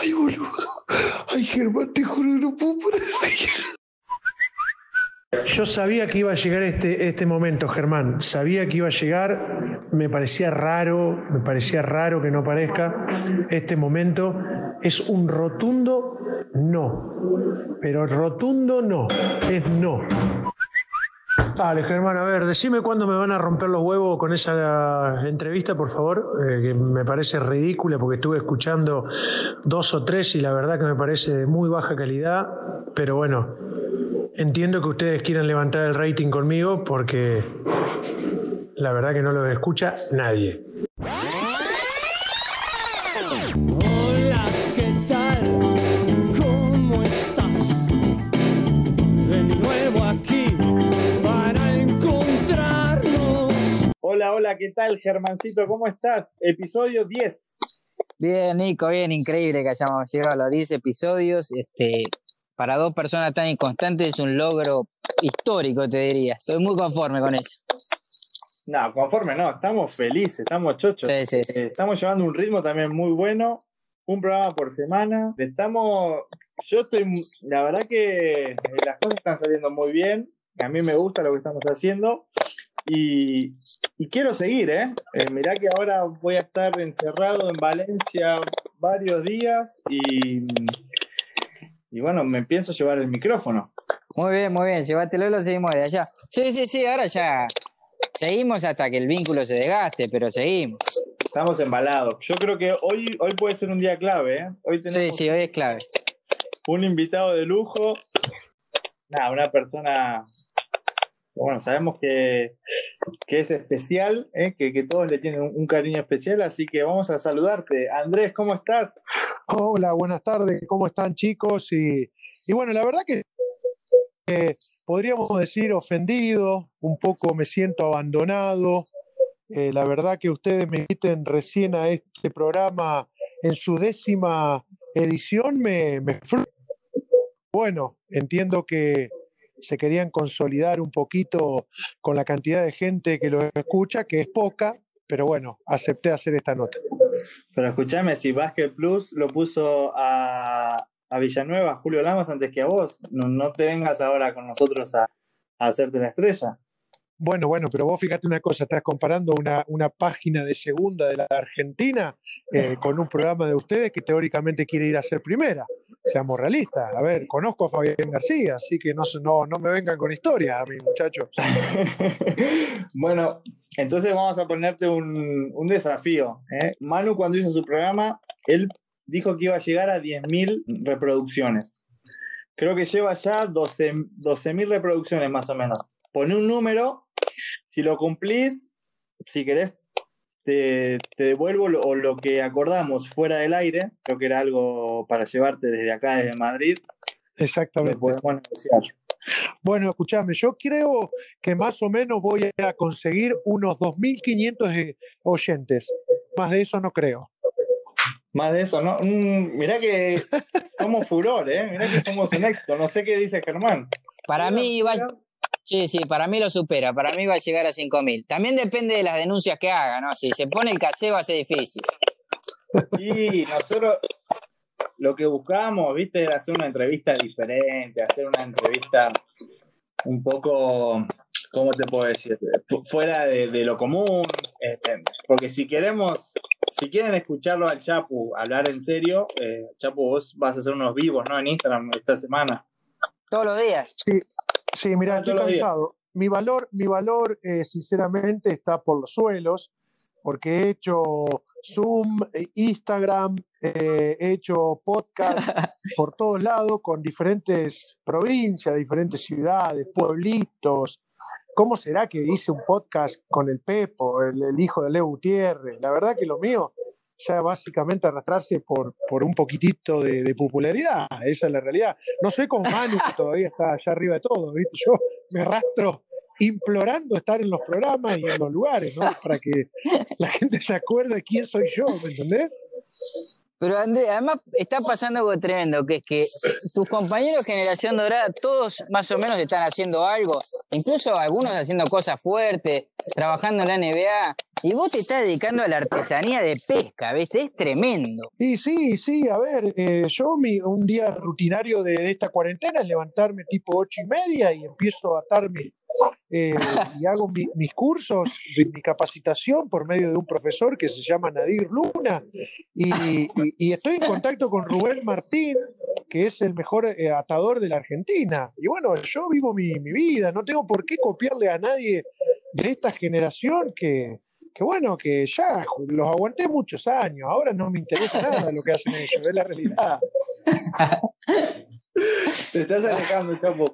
Ay, boludo. Ay, Germán, te juro que no puedo parar. Yo sabía que iba a llegar este, este momento, Germán. Sabía que iba a llegar. Me parecía raro, me parecía raro que no aparezca. Este momento es un rotundo no. Pero rotundo no. Es no. Dale, Germán, a ver, decime cuándo me van a romper los huevos con esa entrevista, por favor, eh, que me parece ridícula porque estuve escuchando dos o tres y la verdad que me parece de muy baja calidad, pero bueno, entiendo que ustedes quieran levantar el rating conmigo porque la verdad que no lo escucha nadie. Hola, ¿qué tal, Germancito? ¿Cómo estás? Episodio 10. Bien, Nico, bien, increíble que hayamos llegado a los 10 episodios. Este, para dos personas tan inconstantes es un logro histórico, te diría. Estoy muy conforme con eso. No, conforme no, estamos felices, estamos chochos. Sí, sí, sí. Eh, estamos llevando un ritmo también muy bueno, un programa por semana. Estamos, yo estoy, la verdad que eh, las cosas están saliendo muy bien, a mí me gusta lo que estamos haciendo y, y quiero seguir, ¿eh? Eh, Mirá que ahora voy a estar encerrado en Valencia varios días y, y bueno, me pienso llevar el micrófono. Muy bien, muy bien, llévatelo y lo seguimos de allá. Sí, sí, sí, ahora ya seguimos hasta que el vínculo se desgaste, pero seguimos. Estamos embalados. Yo creo que hoy, hoy puede ser un día clave, ¿eh? Hoy Sí, tenemos sí, hoy es clave. un invitado de lujo. Una persona. Bueno, sabemos que, que es especial, ¿eh? que, que todos le tienen un, cariño especial, así que vamos a saludarte. Andrés, ¿cómo estás? Hola, buenas tardes, ¿cómo están chicos? Y, y bueno, la verdad que podríamos decir ofendido, un poco me siento abandonado. Eh, la verdad que ustedes me inviten recién a este programa en su décima edición, me, me Bueno, entiendo que se querían consolidar un poquito con la cantidad de gente que lo escucha, que es poca, pero bueno, acepté hacer esta nota. Pero escúchame, si Basket Plus lo puso a, a Villanueva, a Julio Lamas, antes que a vos, no, no te vengas ahora con nosotros a, a hacerte la estrella. Bueno, bueno, pero vos fíjate una cosa, estás comparando una, una página de segunda de la Argentina eh, con un programa de ustedes que teóricamente quiere ir a ser primera. Seamos realistas. A ver, conozco a Fabián García, así que no, no, no me vengan con historias a mí, muchachos. bueno, entonces vamos a ponerte un, un desafío. ¿eh? Manu cuando hizo su programa, él dijo que iba a llegar a 10.000 reproducciones. Creo que lleva ya 12 12.000 reproducciones más o menos. Pone un número, si lo cumplís, si querés, te, te devuelvo lo, o lo que acordamos fuera del aire. Creo que era algo para llevarte desde acá, desde Madrid. Exactamente. podemos negociar. Bueno, escúchame, yo creo que más o menos voy a conseguir unos 2.500 eh, oyentes. Más de eso no creo. Más de eso, ¿no? Mm, mirá que somos furor, ¿eh? Mirá que somos un éxito. No sé qué dice Germán. Para mí va, sí, sí, para mí lo supera, para mí va a llegar a 5.000. También depende de las denuncias que haga, ¿no? Si se pone el a ser difícil. Y nosotros lo que buscábamos, viste, era hacer una entrevista diferente, hacer una entrevista un poco, ¿cómo te puedo decir? Fu- Fuera de, lo común. este, porque si queremos, si quieren escucharlo al Chapu hablar en serio, eh, Chapu, vos vas a hacer unos vivos, ¿no? En Instagram esta semana. Todos los días. Sí, sí, mira, Ah, estoy cansado. Mi valor, mi valor eh, sinceramente, está por los suelos, porque he hecho Zoom, eh, Instagram, eh, he hecho podcast por todos lados con diferentes provincias, diferentes ciudades, pueblitos. ¿Cómo será que hice un podcast con el Pepo, el, el hijo de Leo Gutiérrez? La verdad que lo mío ya básicamente arrastrarse por, por un poquitito de, popularidad, esa es la realidad. No soy como Manu, que todavía está allá arriba de todo, ¿viste? Yo me arrastro implorando estar en los programas y en los lugares, ¿no? Para que la gente se acuerde de quién soy yo, ¿me entendés? Pero Andrés, además está pasando algo tremendo, que es que tus compañeros de Generación Dorada, todos más o menos están haciendo algo, incluso algunos haciendo cosas fuertes, trabajando en la NBA, y vos te estás dedicando a la artesanía de pesca, ¿ves? Es tremendo. Y sí, sí, a ver, eh, yo mi, un día rutinario de, de esta cuarentena es levantarme tipo ocho y media y empiezo a atarme eh, y hago mi- mis cursos, mi capacitación por medio de un profesor que se llama Nadir Luna y, estoy en contacto con Rubén Martín, que es el mejor eh, atador de la Argentina. Y bueno, yo vivo mi, mi vida, no tengo por qué copiarle a nadie de esta generación que, que bueno, que ya los aguanté muchos años, ahora no me interesa nada lo que hacen ellos, es la realidad. Te estás alejando, Chapo.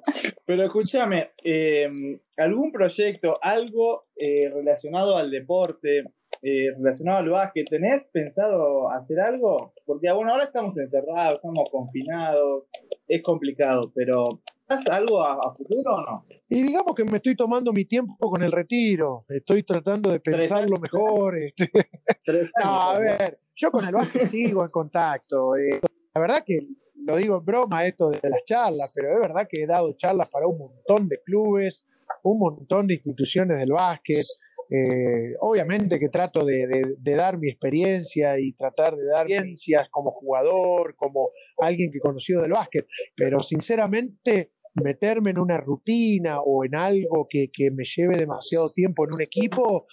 Pero escúchame, eh, ¿algún proyecto, algo eh, relacionado al deporte, eh, relacionado al básquet, tenés pensado hacer algo? Porque bueno, ahora estamos encerrados, estamos confinados, es complicado, pero ¿has algo a, a futuro o no? Y digamos que me estoy tomando mi tiempo con el retiro, estoy tratando de Tres pensarlo mejor. este. Tres No, años, a ver, yo con el básquet sigo en contacto. eh. La verdad que lo digo en broma esto de las charlas, pero es verdad que he dado charlas para un montón de clubes, un montón de instituciones del básquet. Eh, obviamente que trato de, dar mi experiencia y tratar de dar experiencias como jugador, como alguien que conoció del básquet, pero sinceramente meterme en una rutina o en algo que, que me lleve demasiado tiempo en un equipo,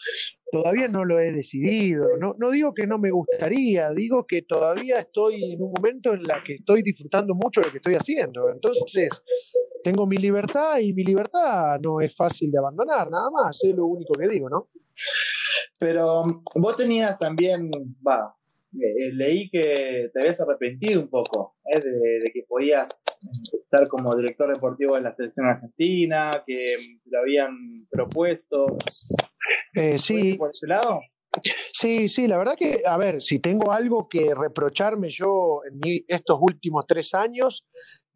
todavía no lo he decidido. No, no digo que no me gustaría, digo que todavía estoy en un momento en la que estoy disfrutando mucho de lo que estoy haciendo. Entonces, tengo mi libertad y mi libertad no es fácil de abandonar, nada más, es lo único que digo, ¿no? Pero vos tenías también, va, leí que te habías arrepentido un poco eh, de, de que podías estar como director deportivo de la selección argentina, que te lo habían propuesto. Eh, ¿Fue sí, por ese lado? Sí, sí, la verdad que, a ver, si tengo algo que reprocharme yo en mi- estos últimos tres años,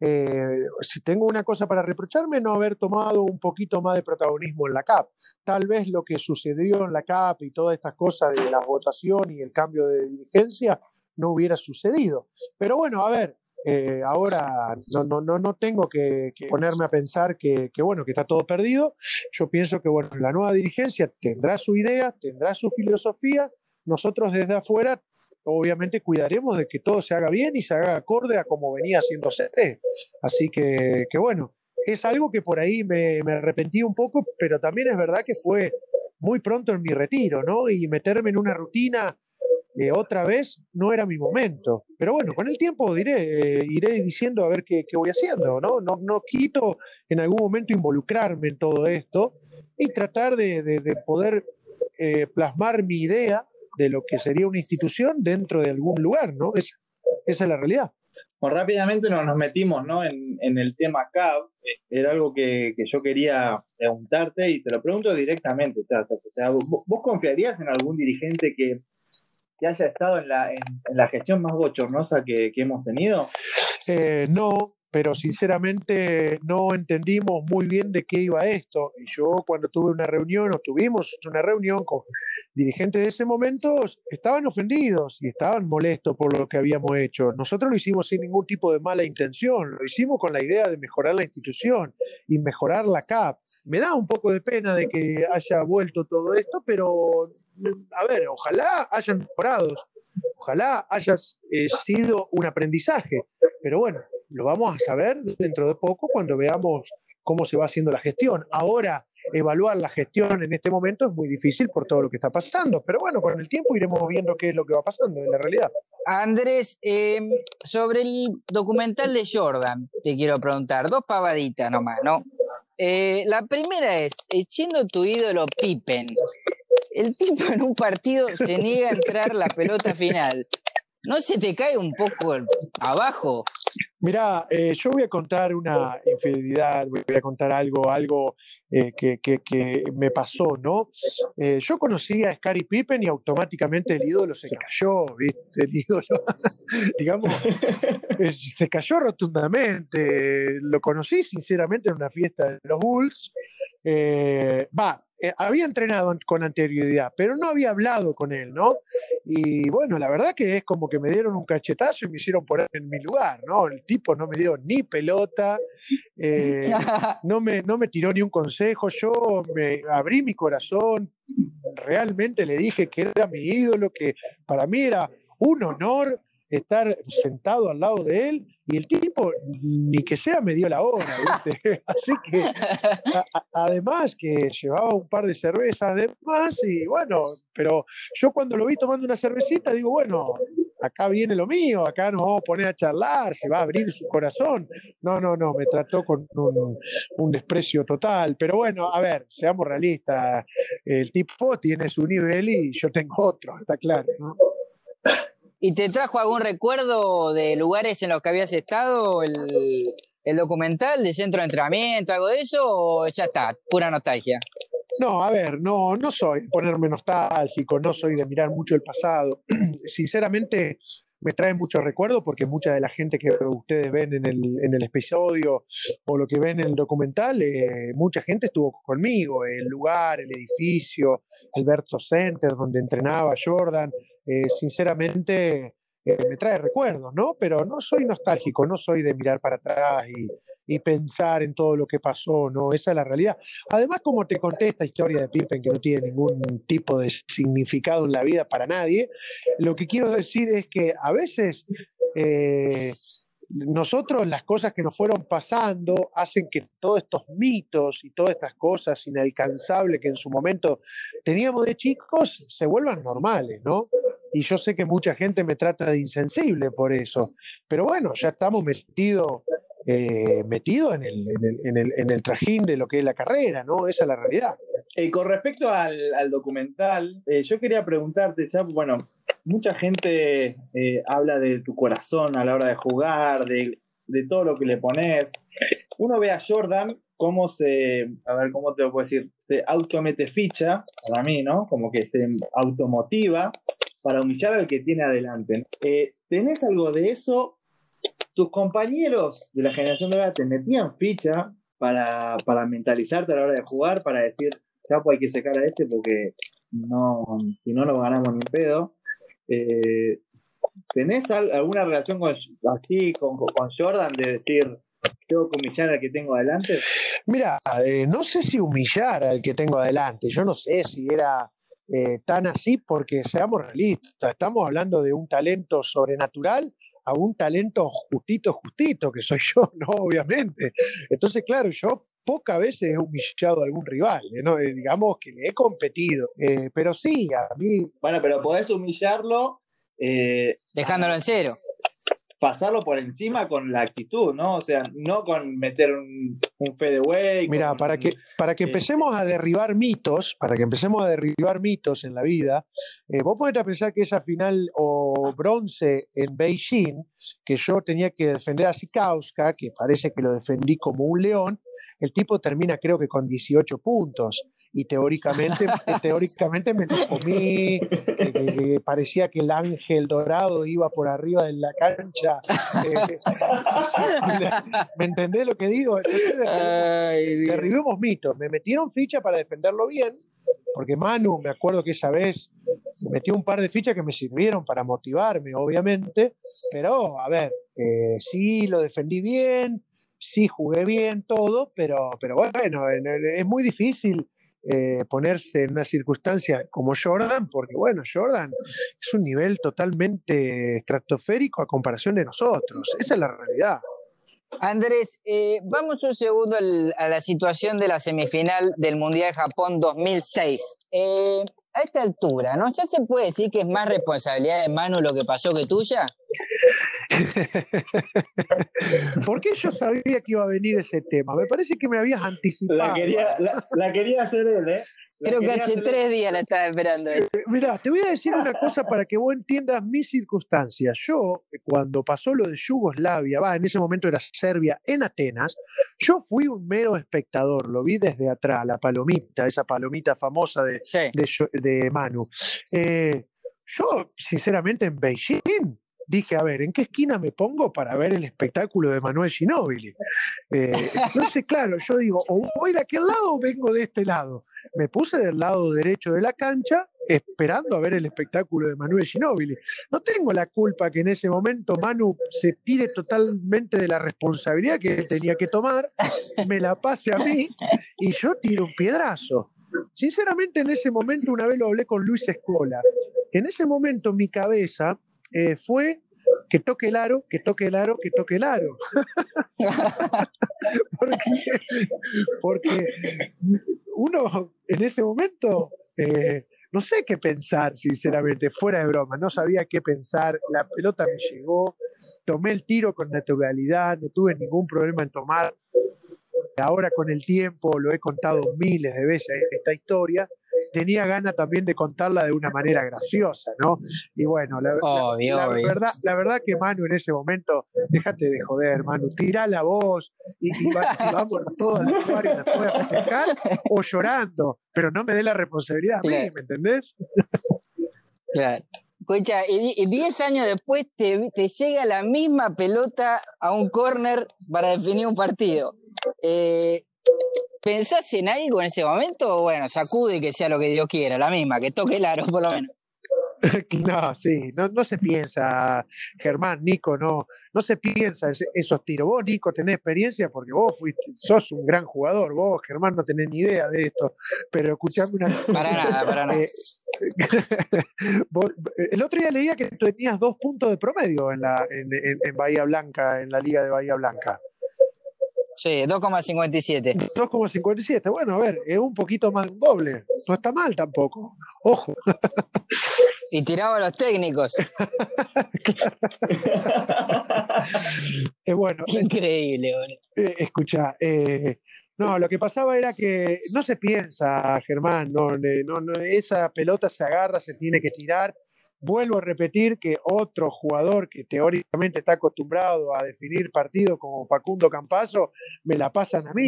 eh, si tengo una cosa para reprocharme, no haber tomado un poquito más de protagonismo en la CAP. Tal vez lo que sucedió en la CAP y todas estas cosas de la votación y el cambio de dirigencia no hubiera sucedido. Pero bueno, a ver, eh, ahora no, no, no, no tengo que, ponerme a pensar que, que, bueno, que está todo perdido. Yo pienso que bueno, la nueva dirigencia tendrá su idea, tendrá su filosofía. Nosotros desde afuera, obviamente, cuidaremos de que todo se haga bien y se haga acorde a como venía haciéndose. Así que, que bueno, es algo que por ahí me, me arrepentí un poco, pero también es verdad que fue muy pronto en mi retiro, ¿no? Y meterme en una rutina eh, otra vez no era mi momento. Pero bueno, con el tiempo diré, eh, iré diciendo a ver qué, qué voy haciendo, ¿no? ¿no? No quito en algún momento involucrarme en todo esto y tratar de, de- de poder eh, plasmar mi idea de lo que sería una institución dentro de algún lugar, ¿no? Es- esa es la realidad. Bueno, rápidamente nos, nos metimos ¿no? en, en el tema CAB. Era algo que, que yo quería preguntarte y te lo pregunto directamente. Tata. O sea, ¿vos, vos confiarías en algún dirigente que, que haya estado en la, en, en la gestión más bochornosa que, que hemos tenido? Eh, no, pero sinceramente no entendimos muy bien de qué iba esto. Y yo cuando tuve una reunión o tuvimos una reunión con dirigentes de ese momento, estaban ofendidos y estaban molestos por lo que habíamos hecho. Nosotros lo hicimos sin ningún tipo de mala intención, lo hicimos con la idea de mejorar la institución y mejorar la CAP. Me da un poco de pena de que haya vuelto todo esto, pero a ver, ojalá hayan mejorado. Ojalá haya eh, sido un aprendizaje, pero bueno, lo vamos a saber dentro de poco cuando veamos cómo se va haciendo la gestión. Ahora, evaluar la gestión en este momento es muy difícil por todo lo que está pasando, pero bueno, con el tiempo iremos viendo qué es lo que va pasando en la realidad. Andrés, eh, sobre el documental de Jordan, te quiero preguntar, dos pavaditas nomás, ¿no? Eh, la primera es, eh, siendo tu ídolo Pippen, el tipo en un partido se niega a entrar la pelota final. ¿No se te cae un poco abajo? Mira, eh, yo voy a contar una infidelidad, voy a contar algo, algo eh, que, que- me pasó, ¿no? Eh, yo conocí a Scary Pippen y automáticamente el ídolo se cayó, ¿viste? El ídolo, digamos, se cayó rotundamente. Lo conocí sinceramente en una fiesta de los Bulls. Va, eh, había entrenado con anterioridad, pero no había hablado con él, ¿no? Y bueno, la verdad que es como que me dieron un cachetazo y me hicieron poner en mi lugar, ¿no? El tipo no me dio ni pelota, eh, no, me, no me tiró ni un consejo, yo me abrí mi corazón, realmente le dije que era mi ídolo, que para mí era un honor estar sentado al lado de él y el tipo ni que sea me dio la hora. Así que además que llevaba un par de cervezas de más y bueno, pero yo cuando lo vi tomando una cervecita digo, bueno, acá viene lo mío, acá nos vamos a poner a charlar, se va a abrir su corazón. No, no, no, me trató con un, un desprecio total, pero bueno, a ver, seamos realistas, el tipo tiene su nivel y yo tengo otro, está claro, ¿no? ¿Y te trajo algún recuerdo de lugares en los que habías estado, el, el documental de centro de entrenamiento, algo de eso, o ya está, pura nostalgia? No, a ver, no, no soy de ponerme nostálgico, no soy de mirar mucho el pasado. Sinceramente, me trae muchos recuerdos porque mucha de la gente que ustedes ven en el, en el episodio o lo que ven en el documental, eh, mucha gente estuvo conmigo, el lugar, el edificio, Alberto Center, donde entrenaba Jordan. Eh, sinceramente, eh, me trae recuerdos, ¿no? Pero no soy nostálgico, no soy de mirar para atrás y, y, pensar en todo lo que pasó, ¿no? Esa es la realidad. Además, como te conté esta historia de Pippen, que no tiene ningún tipo de significado en la vida para nadie, lo que quiero decir es que a veces... Eh, nosotros las cosas que nos fueron pasando hacen que todos estos mitos y todas estas cosas inalcanzables que en su momento teníamos de chicos se vuelvan normales, ¿no? Y yo sé que mucha gente me trata de insensible por eso, pero bueno, ya estamos metidos eh, metido en el, en, el, en, el, en el trajín de lo que es la carrera, ¿no? Esa es la realidad. Con respecto al, al documental, eh, yo quería preguntarte, Chapo, bueno, mucha gente eh, habla de tu corazón a la hora de jugar, de, de, todo lo que le pones. Uno ve a Jordan cómo se, a ver, ¿cómo te lo puedo decir? Se automete ficha, para mí, ¿no? Como que se automotiva para humillar al que tiene adelante. ¿Tenés algo de eso tus compañeros de la generación dorada te metían ficha para, para mentalizarte a la hora de jugar, para decir, ya pues hay que sacar a este porque no, si no, no ganamos ni un pedo. Eh, ¿Tenés al, alguna relación así con, Jordan de decir, tengo que humillar al que tengo adelante? Mira, eh, no sé si humillar al que tengo adelante, yo no sé si era eh, tan así porque seamos realistas, estamos hablando de un talento sobrenatural a un talento justito, justito, que soy yo, ¿no? Obviamente. Entonces, claro, yo pocas veces he humillado a algún rival, ¿no? Eh, digamos que le he competido, eh, pero sí, a mí... Bueno, pero podés humillarlo... Eh, Dejándolo en cero pasarlo por encima con la actitud, ¿no? O sea, no con meter un, un fadeaway. Mira, para que, para que empecemos a derribar mitos, para que empecemos a derribar mitos en la vida, eh, vos podés pensar que esa final o bronce en Beijing, que yo tenía que defender a Sikauska, que parece que lo defendí como un león, el tipo termina creo que con 18 puntos y teóricamente, teóricamente me lo comí, que, que, parecía que el ángel dorado iba por arriba de la cancha. Eh, ¿Me entendés lo que digo? Derribemos mitos. Me metieron ficha para defenderlo bien, porque Manu, me acuerdo que esa vez me metió un par de fichas que me sirvieron para motivarme, obviamente, pero a ver, eh, sí lo defendí bien, sí jugué bien todo, pero, pero bueno, es muy difícil eh, ponerse en una circunstancia como Jordan, porque bueno, Jordan es un nivel totalmente estratosférico a comparación de nosotros. Esa es la realidad. Andrés, eh, vamos un segundo a la situación de la semifinal del Mundial de Japón 2006. Eh, a esta altura, ¿no? ¿Ya se puede decir que es más responsabilidad de Manu lo que pasó que tuya? ¿Por qué yo sabía que iba a venir ese tema? Me parece que me habías anticipado. La quería, la, la quería hacer él, ¿eh? La Creo que hace tres días la estaba esperando. Eh, Mira, te voy a decir una cosa para que vos entiendas mis circunstancias. Yo, cuando pasó lo de Yugoslavia, va, en ese momento era Serbia, en Atenas, yo fui un mero espectador, lo vi desde atrás, la palomita, esa palomita famosa de, sí. de, de, Manu. Eh, yo, sinceramente, en Beijing dije, a ver, ¿en qué esquina me pongo para ver el espectáculo de Manuel Ginóbili? Eh, entonces, claro, yo digo, o voy de aquel lado o vengo de este lado. Me puse del lado derecho de la cancha esperando a ver el espectáculo de Manuel Ginóbili. No tengo la culpa que en ese momento Manu se tire totalmente de la responsabilidad que tenía que tomar, me la pase a mí y yo tiro un piedrazo. Sinceramente, en ese momento, una vez lo hablé con Luis Escola, en ese momento mi cabeza eh, fue que toque el aro, que toque el aro, que toque el aro. porque, porque uno en ese momento eh, no sé qué pensar, sinceramente, fuera de broma, no sabía qué pensar, la pelota me llegó, tomé el tiro con naturalidad, no tuve ningún problema en tomar. Ahora con el tiempo lo he contado miles de veces esta historia, tenía ganas también de contarla de una manera graciosa, ¿no? Y bueno, la, verdad, la verdad que Manu en ese momento, déjate de joder, Manu, tirá la voz y, vamos todos al usuario después a festejar o llorando, pero no me dé la responsabilidad a mí, ¿me entendés? Claro. Escucha, y 10 años después te, te, llega la misma pelota a un córner para definir un partido. Eh, ¿Pensás en algo en ese momento? O bueno, sacude que sea lo que Dios quiera, la misma, que toque el aro por lo menos. No, sí, no, no se piensa, Germán, Nico, no, no se piensa esos tiros. Vos, Nico, tenés experiencia porque vos fuiste, sos un gran jugador, vos, Germán, no tenés ni idea de esto, pero escuchame una cosa. Para nada, para nada. Eh, el otro día leía que tenías dos puntos de promedio en, la, en Bahía Blanca, en la Liga de Bahía Blanca. Sí, 2,57. 2,57. Bueno, a ver, es un poquito más de un doble. No está mal tampoco. Ojo. Y tiraba a los técnicos. eh, bueno, Increíble, eh, escucha, eh, no, lo que pasaba era que no se piensa, Germán, no, no, esa pelota se agarra, se tiene que tirar Vuelvo a repetir que otro jugador que teóricamente está acostumbrado a definir partidos como Facundo Campazo, me la pasan a mí,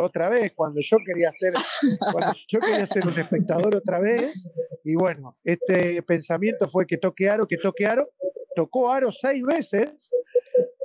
otra vez, cuando yo quería ser, yo quería ser un espectador otra vez, y bueno, este pensamiento fue que toque aro, que toque aro, tocó aro seis veces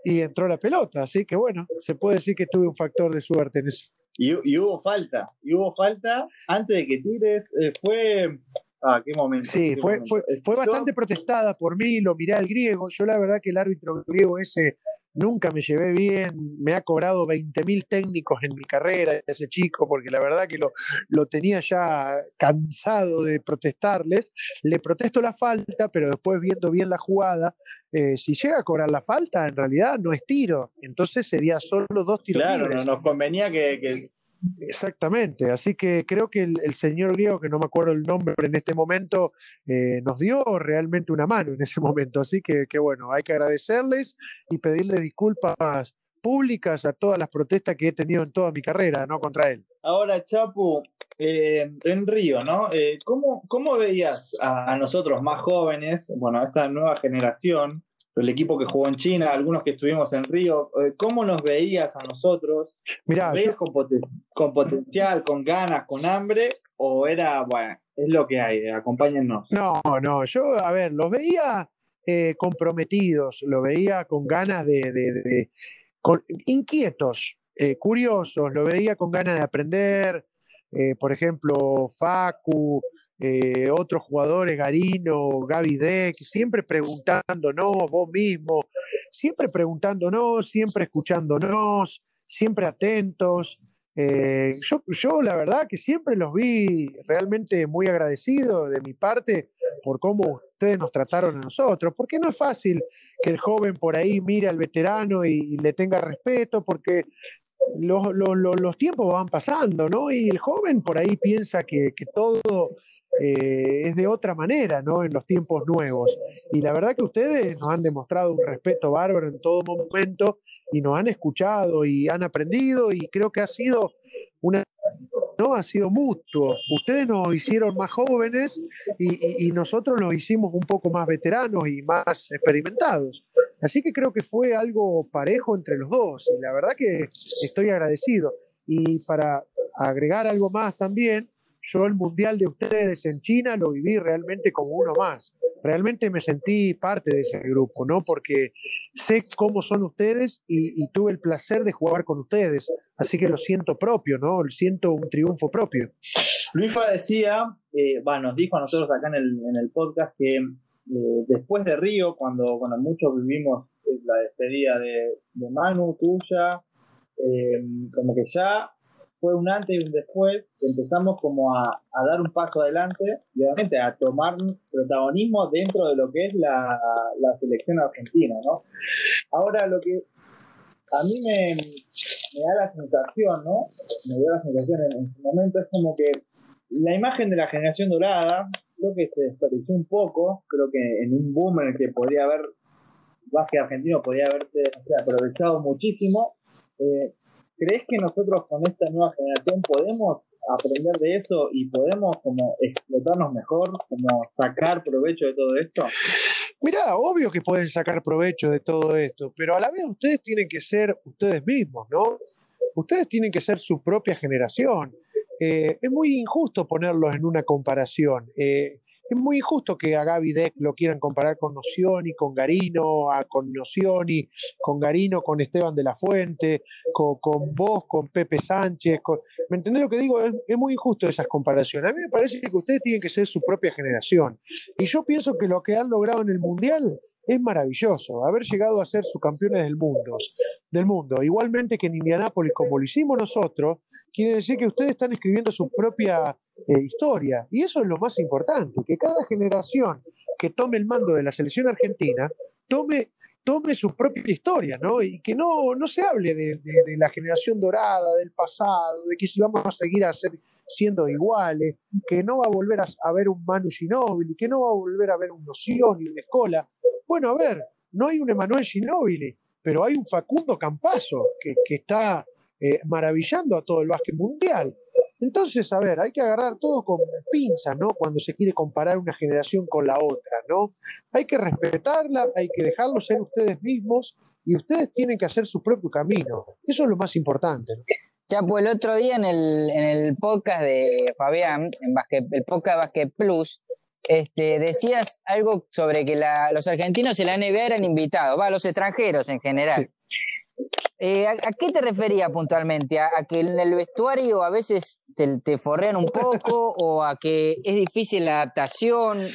y entró la pelota, así que bueno, se puede decir que tuve un factor de suerte en eso. Y, hubo falta, y hubo falta antes de que tires, eh, fue Ah, qué momento. Sí, fue, fue, fue bastante protestada por mí, lo miré al griego. Yo la verdad que el árbitro griego ese nunca me llevé bien, me ha cobrado 20.000 técnicos en mi carrera, ese chico, porque la verdad que lo, lo tenía ya cansado de protestarles. Le protesto la falta, pero después viendo bien la jugada, eh, si llega a cobrar la falta, en realidad no es tiro, entonces sería solo dos tiros. Claro, nos convenía que, Exactamente, así que creo que el, señor griego, que no me acuerdo el nombre en este momento, eh, nos dio realmente una mano en ese momento, así que, bueno, hay que agradecerles y pedirle disculpas públicas a todas las protestas que he tenido en toda mi carrera, ¿no? Contra él. Ahora, Chapu, eh, en Río, ¿no? Eh, ¿cómo, ¿cómo, veías a, nosotros más jóvenes, bueno, a esta nueva generación, el equipo que jugó en China, algunos que estuvimos en Río, eh, ¿cómo nos veías a nosotros? Mira, ¿Veías con, potencial, con ganas, con hambre? ¿O era, bueno, es lo que hay, acompáñennos? No, no, yo, a ver, los veía eh, comprometidos, lo veía con ganas de, inquietos, eh, curiosos, lo veía con ganas de aprender. por ejemplo, Facu, eh, otros jugadores, Garino, Gaby Deck, siempre preguntándonos, vos mismo, siempre preguntándonos, siempre escuchándonos, siempre atentos. Eh, yo, yo la verdad que siempre los vi realmente muy agradecidos de mi parte por cómo ustedes nos trataron a nosotros, porque no es fácil que el joven por ahí mire al veterano y, le tenga respeto, porque los, los, los, tiempos van pasando, ¿no? Y el joven por ahí piensa que, que todo eh, es de otra manera, ¿no? En los tiempos nuevos. Y la verdad que ustedes nos han demostrado un respeto bárbaro en todo momento y nos han escuchado y han aprendido y creo que ha sido una no ha sido mutuo. Ustedes nos hicieron más jóvenes y, y, nosotros nos hicimos un poco más veteranos y más experimentados. Así que creo que fue algo parejo entre los dos y la verdad que estoy agradecido. Y para agregar algo más también, yo el mundial de ustedes en China lo viví realmente como uno más. realmente me sentí parte de ese grupo, ¿no? Porque sé cómo son ustedes y, y tuve el placer de jugar con ustedes, así que lo siento propio, ¿no? Siento un triunfo propio. Luifa decía, eh, va, nos dijo a nosotros acá en el, en el podcast que eh, después de Río, cuando, cuando muchos vivimos eh, la despedida de, de Manu, tuya, eh, como que ya fue un antes y un después, empezamos como a, a dar un paso adelante y a tomar protagonismo dentro de lo que es la, la selección argentina, ¿no? Ahora lo que a mí me, me da la sensación, ¿no? Me dio la sensación en, en su momento, es como que la imagen de la generación dorada, creo que se desperdició un poco, creo que en un boom en el que podría haber, básquet argentino podría haberse aprovechado muchísimo. Eh, ¿Crees que nosotros con esta nueva generación podemos aprender de eso y podemos como explotarnos mejor, como sacar provecho de todo esto? Mirá, obvio que pueden sacar provecho de todo esto, pero a la vez ustedes tienen que ser ustedes mismos, ¿no? Ustedes tienen que ser su propia generación. Eh, es muy injusto ponerlos en una comparación. Eh, es muy injusto que a Gaby Deck lo quieran comparar con Nocioni, con Garino, a, con Nocioni, con Garino, con Esteban de la Fuente, con, con vos, con Pepe Sánchez. ¿Me entendés lo que digo? Es, es, muy injusto esas comparaciones. A mí me parece que ustedes tienen que ser su propia generación. Y yo pienso que lo que han logrado en el Mundial es maravilloso. Haber llegado a ser subcampeones del mundo, del mundo. Igualmente que en Indianápolis, como lo hicimos nosotros, quiere decir que ustedes están escribiendo su propia eh, historia. Y eso es lo más importante, que cada generación que tome el mando de la selección argentina tome, tome su propia historia, ¿no? Y que no, no se hable de, la generación dorada, del pasado, de que si vamos a seguir a ser, siendo iguales, que no va a volver a, ver un Manu Ginóbili, que no va a volver a ver un Noción y una Escola. Bueno, a ver, no hay un Emanuel Ginóbili, pero hay un Facundo Campazo que, que está eh, maravillando a todo el básquet mundial. Entonces, a ver, hay que agarrar todo con pinzas, ¿no? Cuando se quiere comparar una generación con la otra, ¿no? Hay que respetarla, hay que dejarlos ser ustedes mismos y ustedes tienen que hacer su propio camino. Eso es lo más importante. ¿no? Ya, pues el otro día en el, en el podcast de Fabián, en Basket, el podcast Basket Plus, este, decías algo sobre que la, los argentinos en la NBA eran invitados, va, los extranjeros en general. Sí. Eh, ¿a, ¿a, qué te refería puntualmente? ¿A, ¿A, que en el vestuario a veces te, te, forrean un poco o a que es difícil la adaptación?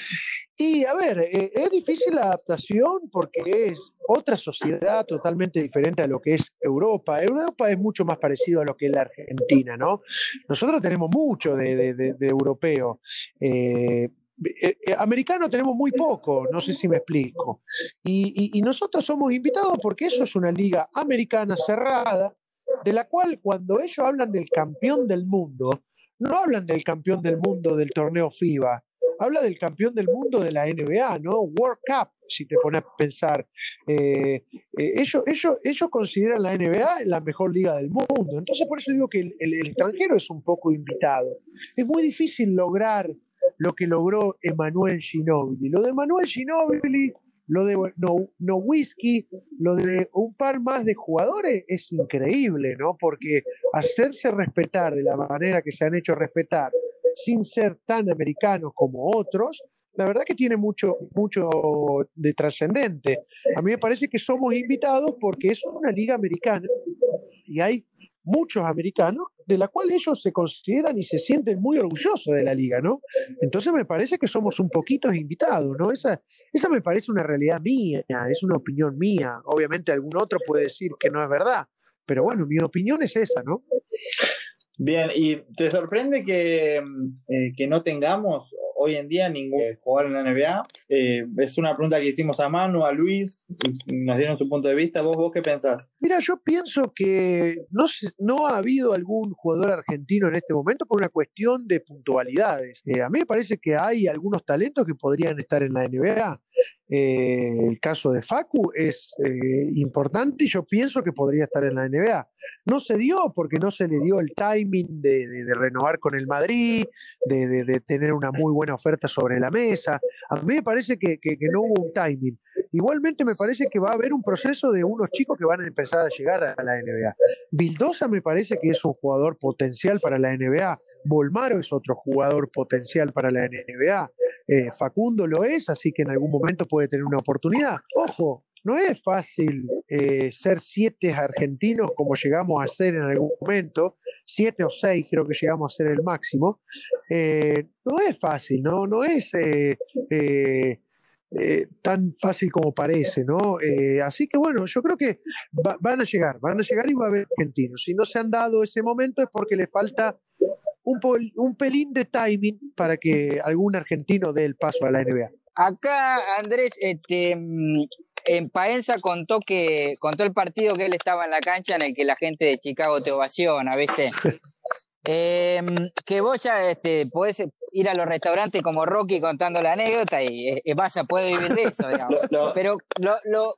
Y a ver, eh, es difícil la adaptación porque es otra sociedad totalmente diferente a lo que es Europa. Europa es mucho más parecido a lo que es la Argentina, ¿no? Nosotros tenemos mucho de, de europeo. Eh, eh, eh, americano tenemos muy poco, no sé si me explico. Y, nosotros somos invitados porque eso es una liga americana cerrada, de la cual cuando ellos hablan del campeón del mundo, no hablan del campeón del mundo del torneo FIBA, habla del campeón del mundo de la NBA, ¿no? World Cup, si te pones a pensar. Eh, eh, ellos, ellos, ellos consideran la NBA la mejor liga del mundo. Entonces, por eso digo que el, el extranjero es un poco invitado. Es muy difícil lograr lo que logró Emanuel Ginóbili. Lo de Emanuel Ginóbili, lo de no, no Whisky, lo de un par más de jugadores es increíble, ¿no? Porque hacerse respetar de la manera que se han hecho respetar sin ser tan americanos como otros, la verdad que tiene mucho, mucho de trascendente. A mí me parece que somos invitados porque es una liga americana y hay muchos americanos de la cual ellos se consideran y se sienten muy orgullosos de la liga, ¿no? Entonces me parece que somos un poquito invitados, ¿no? Esa, esa me parece una realidad mía, es una opinión mía. Obviamente algún otro puede decir que no es verdad, pero bueno, mi opinión es esa, ¿no? Bien, ¿y te sorprende que, eh, que no tengamos hoy en día ningún jugador en la NBA? Eh, es una pregunta que hicimos a Manu, a Luis, nos dieron su punto de vista. ¿Vos, vos qué pensás? Mira, yo pienso que no, no ha habido algún jugador argentino en este momento por una cuestión de puntualidades. Eh, a mí me parece que hay algunos talentos que podrían estar en la NBA. Eh, el caso de Facu es eh, importante y yo pienso que podría estar en la NBA. No se dio porque no se le dio el timing de, renovar con el Madrid, de, tener una muy buena oferta sobre la mesa. A mí me parece que, que, que, no hubo un timing. Igualmente me parece que va a haber un proceso de unos chicos que van a empezar a llegar a la NBA. Vildosa me parece que es un jugador potencial para la NBA. Volmaro es otro jugador potencial para la NBA. Eh, Facundo lo es, así que en algún momento puede tener una oportunidad. Ojo, no es fácil eh, ser siete argentinos como llegamos a ser en algún momento, siete o seis creo que llegamos a ser el máximo. Eh, no es fácil, no, no es tan fácil como parece, ¿no? Así que bueno, yo creo que va- van a llegar, van a llegar y va a haber argentinos. Si no se han dado ese momento es porque le falta un, pol- un pelín de timing para que algún argentino dé el paso a la NBA. Acá Andrés, este, mm, en Paenza contó que contó el partido que él estaba en la cancha en el que la gente de Chicago te ovaciona, ¿viste? Em, que vos ya este, podés ir a los restaurantes como Rocky contando la anécdota y eh, vas a poder vivir de eso, digamos. Lo- lo- Pero lo, lo,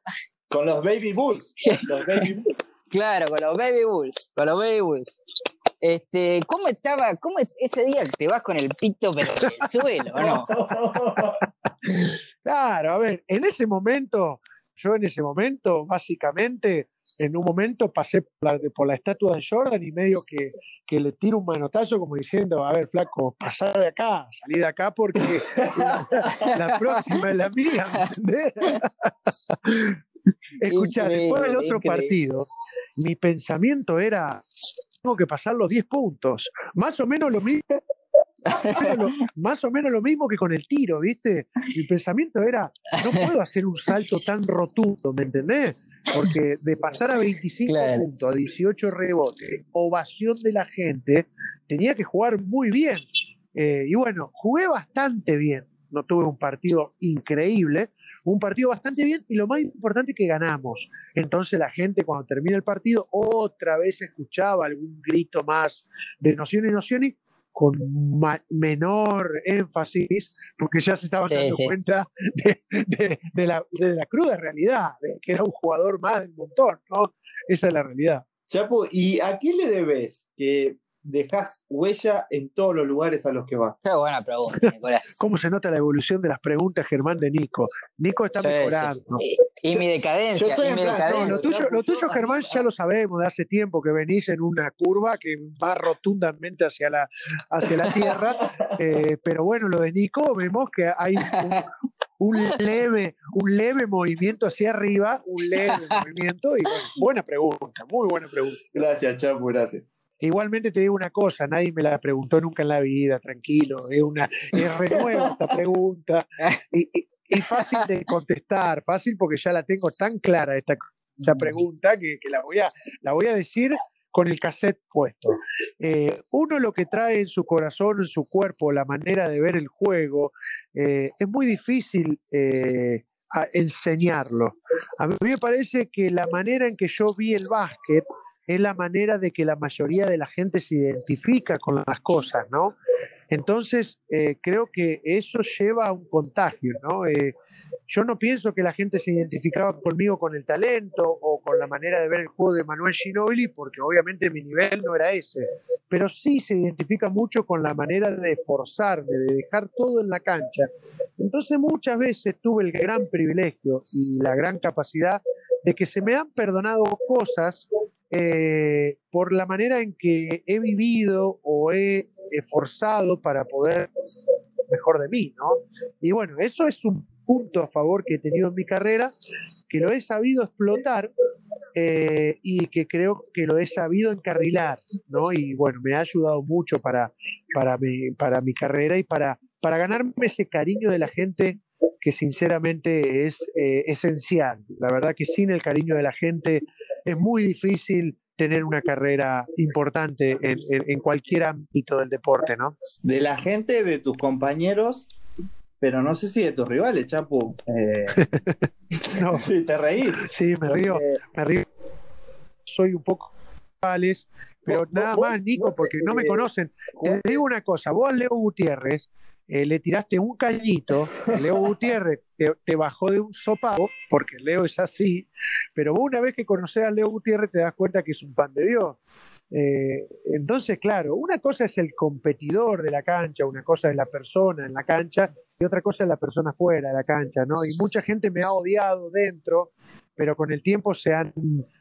con los Baby Bulls. Los Baby Bulls. claro, con los Baby Bulls, con los Baby Bulls. Este, ¿cómo estaba? ¿Cómo es ese día que te vas con el pito pero en el suelo, o no? Claro, a ver, en ese momento, yo en ese momento, básicamente, en un momento pasé por la, por la estatua de Jordan y medio que, que le tiro un manotazo como diciendo, a ver, flaco, pasá de acá, salí de acá porque la, la próxima es la mía, ¿me entendés? Escuchá, después del otro increíble. partido, mi pensamiento era, tengo que pasar los 10 puntos, más o menos lo mismo más o menos lo- más o menos lo mismo que con el tiro, ¿viste? Mi pensamiento era, no puedo hacer un salto tan rotundo, ¿me entendés? Porque de pasar a 25 Claro. puntos, a 18 rebotes, ovación de la gente, tenía que jugar muy bien. Eh, y bueno, jugué bastante bien. No tuve un partido increíble, un partido bastante bien y lo más importante que ganamos. Entonces la gente cuando termina el partido otra vez escuchaba algún grito más de noción y noción y con menor énfasis, porque ya se estaban Sí, dando sí. cuenta de, de- de la, de la cruda realidad, de que era un jugador más del montón, ¿no? Esa es la realidad. Chapo, ¿y a qué le debes que dejas huella en todos los lugares a los que vas? Qué buena pregunta, Nicolás. ¿Cómo se nota la evolución de las preguntas, Germán, de Nico? Nico está Sí, sí. mejorando. Y, y mi decadencia, Yo estoy y en mi plan, no, lo decadencia. tuyo, lo tuyo, Germán, ya lo sabemos de hace tiempo que venís en una curva que va rotundamente hacia la, hacia la tierra. eh, pero bueno, lo de Nico, vemos que hay un, un leve, un leve movimiento hacia arriba, un leve movimiento. Y bueno, buena pregunta, muy buena pregunta. Gracias, Chapo, gracias. Igualmente te digo una cosa, nadie me la preguntó nunca en la vida, tranquilo, es una es re nueva esta pregunta y, y- y fácil de contestar, fácil porque ya la tengo tan clara esta, esta pregunta que, que la, voy a, la voy a decir con el cassette puesto. Eh, uno lo que trae en su corazón, en su cuerpo, la manera de ver el juego, eh, es muy difícil eh, a- enseñarlo. A mí me parece que la manera en que yo vi el básquet es la manera de que la mayoría de la gente se identifica con las cosas, ¿no? Entonces, eh, creo que eso lleva a un contagio, ¿no? Eh, yo no pienso que la gente se identificaba conmigo con el talento o con la manera de ver el juego de Manuel Ginóbili, porque obviamente mi nivel no era ese, pero sí se identifica mucho con la manera de forzarme, de dejar todo en la cancha. Entonces, muchas veces tuve el gran privilegio y la gran capacidad de que se me han perdonado cosas eh, por la manera en que he vivido o he esforzado para poder mejor de mí, ¿no? Y bueno, eso es un punto a favor que he tenido en mi carrera, que lo he sabido explotar eh, y que creo que lo he sabido encarrilar, ¿no? Y bueno, me ha ayudado mucho para, para, mi, para mi carrera y para, para ganarme ese cariño de la gente que sinceramente es eh, esencial. La verdad que sin el cariño de la gente es muy difícil tener una carrera importante en, en- en cualquier ámbito del deporte, ¿no? De la gente, de tus compañeros, pero no sé si de tus rivales, Chapo. Eh, No, sí, te reís. sí, me río, me río. Soy un poco vales, pero nada más, Nico, porque no me eh, conocen. Te digo una cosa, vos Leo Gutiérrez eh, le tiraste un cañito, Leo Gutiérrez te, bajó de un sopapo, porque Leo es así, pero vos una vez que conoces a Leo Gutiérrez te das cuenta que es un pan de Dios. Eh, entonces, claro, una cosa es el competidor de la cancha, una cosa es la persona en la cancha y otra cosa es la persona fuera de la cancha, ¿no? Y mucha gente me ha odiado dentro, pero con el tiempo se han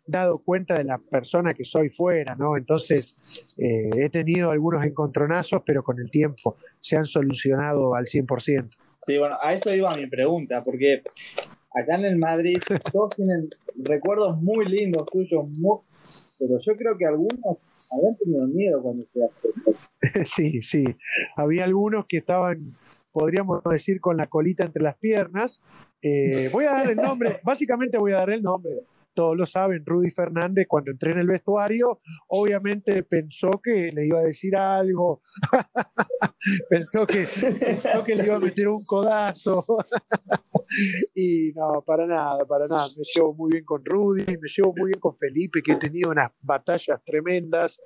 dado cuenta de la persona que soy fuera, ¿no? Entonces, eh, he tenido algunos encontronazos, pero con el tiempo se han solucionado al 100%. Sí, bueno, a eso iba mi pregunta, porque acá en el Madrid todos tienen recuerdos muy lindos tuyos, muy- pero yo creo que algunos habían tenido miedo cuando se Sí, sí. Había algunos que estaban, podríamos decir, con la colita entre las piernas. Eh, voy a dar el nombre, básicamente voy a dar el nombre. Todos lo saben, Rudy Fernández, cuando entré en el vestuario, obviamente pensó que le iba a decir algo, pensó, que, pensó que le iba a meter un codazo. y no, para nada, para nada. Me llevo muy bien con Rudy, me llevo muy bien con Felipe, que he tenido unas batallas tremendas.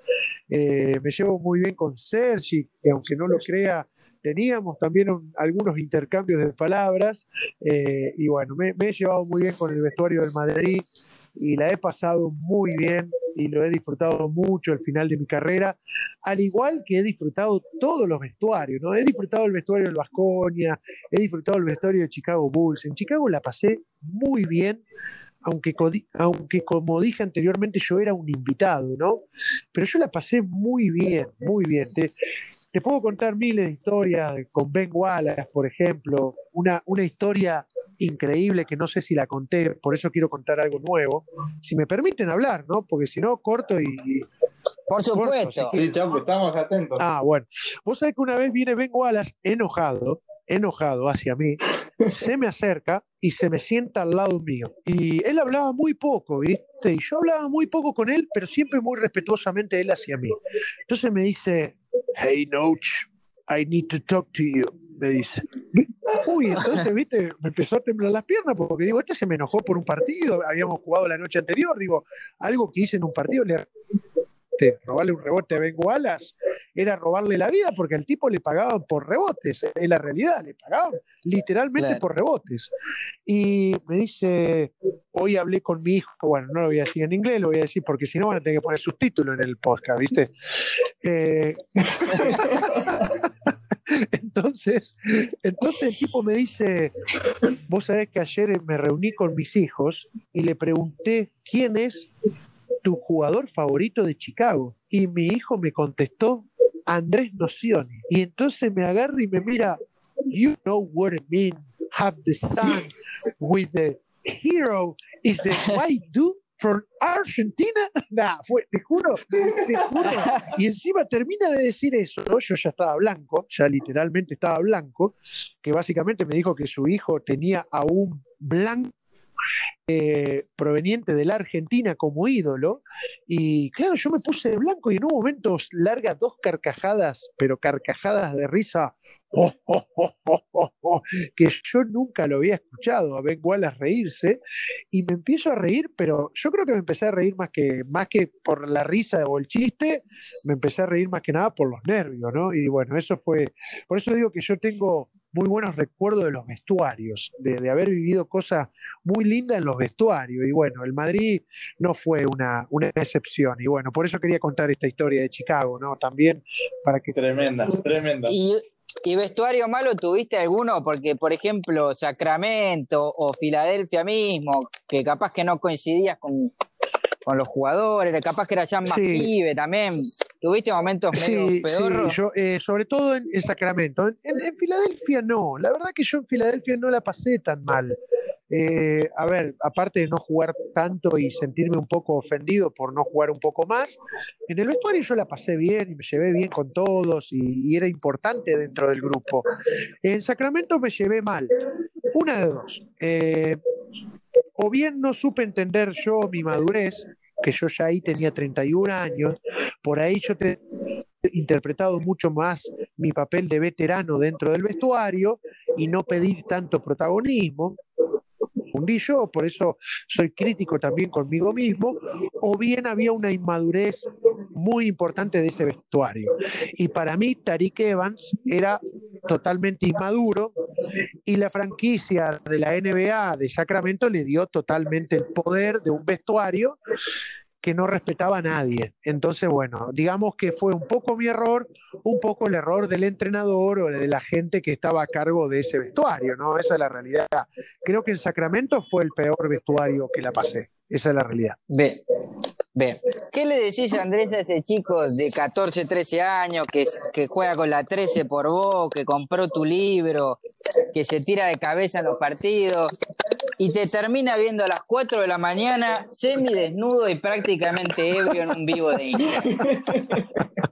Eh, me llevo muy bien con Sergi, que aunque no lo crea, teníamos también un- algunos intercambios de palabras. eh, y bueno, me, he llevado muy bien con el vestuario del Madrid y la he pasado muy bien y lo he disfrutado mucho el final de mi carrera, al igual que he disfrutado todos los vestuarios, ¿no? He disfrutado el vestuario del Vasconia, he disfrutado el vestuario de Chicago Bulls. En Chicago la pasé muy bien, aunque, aunque como dije anteriormente yo era un invitado, ¿no? Pero yo la pasé muy bien, muy bien. Te puedo contar miles de historias con Ben Wallace, por ejemplo, una, una historia increíble que no sé si la conté, por eso quiero contar algo nuevo. Si me permiten hablar, ¿no? Porque si no, corto y, y- Por supuesto. Sí, Chapo, estamos atentos. Ah, bueno. Vos sabés que una vez viene Ben Wallace enojado, enojado hacia mí, se me acerca y se me sienta al lado mío. Y él hablaba muy poco, ¿viste? Y yo hablaba muy poco con él, pero siempre muy respetuosamente él hacia mí. Entonces me dice, hey, Noach, I need to talk to you, me dice. Uy, entonces, viste, me empezó a temblar las piernas porque digo, este se me enojó por un partido, habíamos jugado la noche anterior, digo, algo que hice en un partido, le rebote, robarle un rebote a Ben Wallace era robarle la vida porque al tipo le pagaban por rebotes, es la realidad, le pagaban literalmente Claro. por rebotes. Y me dice, hoy hablé con mi hijo, bueno, no lo voy a decir en inglés, lo voy a decir porque si no van a tener que poner subtítulos en el podcast, ¿viste? Eh, entonces, entonces el tipo me dice, vos sabés que ayer me reuní con mis hijos y le pregunté quién es tu jugador favorito de Chicago. Y mi hijo me contestó, Andrés Nocioni. Y entonces me agarra y me mira, you know what I mean, have the son with the hero is the white dude from Argentina. Nah, fue, te juro, te juro. Y encima termina de decir eso, yo ya estaba blanco, ya literalmente estaba blanco, que básicamente me dijo que su hijo tenía a un blanco eh, proveniente de la Argentina como ídolo. Y claro, yo me puse de blanco y en un momento larga dos carcajadas, pero carcajadas de risa. oh, oh, oh, que yo nunca lo había escuchado a Ben Wallace reírse y me empiezo a reír, pero yo creo que me empecé a reír más que, más que por la risa o el chiste, me empecé a reír más que nada por los nervios, ¿no? Y bueno, eso fue, por eso digo que yo tengo muy buenos recuerdos de los vestuarios, de, de haber vivido cosas muy lindas en los vestuarios. Y bueno, el Madrid no fue una, una excepción. Y bueno, por eso quería contar esta historia de Chicago, ¿no? También para que... Tremenda, tremenda. ¿Y, y vestuario malo tuviste alguno? Porque, por ejemplo, Sacramento o Filadelfia mismo, que capaz que no coincidías con, con los jugadores, capaz que era ya más Sí. pibe también. ¿Tuviste momentos medio Sí, pedorros? sí, yo, eh, sobre todo en, en Sacramento. En, en- en Filadelfia no. La verdad que yo en Filadelfia no la pasé tan mal. Eh, a ver, aparte de no jugar tanto y sentirme un poco ofendido por no jugar un poco más, en el vestuario yo la pasé bien y me llevé bien con todos y, y era importante dentro del grupo. En Sacramento me llevé mal. Una de dos. Eh, o bien no supe entender yo mi madurez, que yo ya ahí tenía 31 años, por ahí yo he interpretado mucho más mi papel de veterano dentro del vestuario y no pedir tanto protagonismo. Fundí yo, por eso soy crítico también conmigo mismo, o bien había una inmadurez muy importante de ese vestuario. Y para mí, Tariq Evans era totalmente inmaduro y la franquicia de la NBA de Sacramento le dio totalmente el poder de un vestuario que no respetaba a nadie. Entonces, bueno, digamos que fue un poco mi error, un poco el error del entrenador o de la gente que estaba a cargo de ese vestuario, ¿no? Esa es la realidad. Creo que en Sacramento fue el peor vestuario que la pasé. Esa es la realidad. Bien. Bien. ¿Qué le decís, Andrés, a ese chico de 14, 13 años que, que juega con la 13 por vos, que compró tu libro, que se tira de cabeza en los partidos y te termina viendo a las 4 de la mañana semidesnudo y prácticamente ebrio en un vivo de Instagram?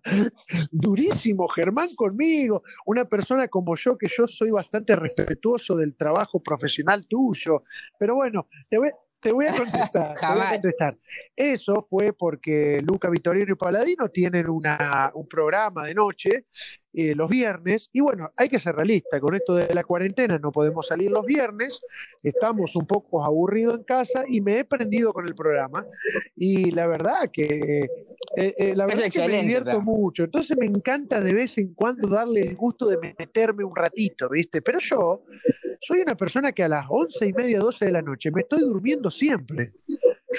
durísimo Germán conmigo, una persona como yo, que yo soy bastante respetuoso del trabajo profesional tuyo, pero bueno, te voy, te voy a contestar. te voy a contestar. Eso fue porque Luca Vitorino y Paladino tienen una, un programa de noche eh, los viernes, y bueno, hay que ser realista, con esto de la cuarentena no podemos salir los viernes, estamos un poco aburridos en casa y me he prendido con el programa, y la verdad que, eh, eh, la verdad es que me divierto mucho, entonces me encanta de vez en cuando darle el gusto de meterme un ratito, ¿viste? Pero yo soy una persona que a las once y media, 12 de la noche me estoy durmiendo siempre.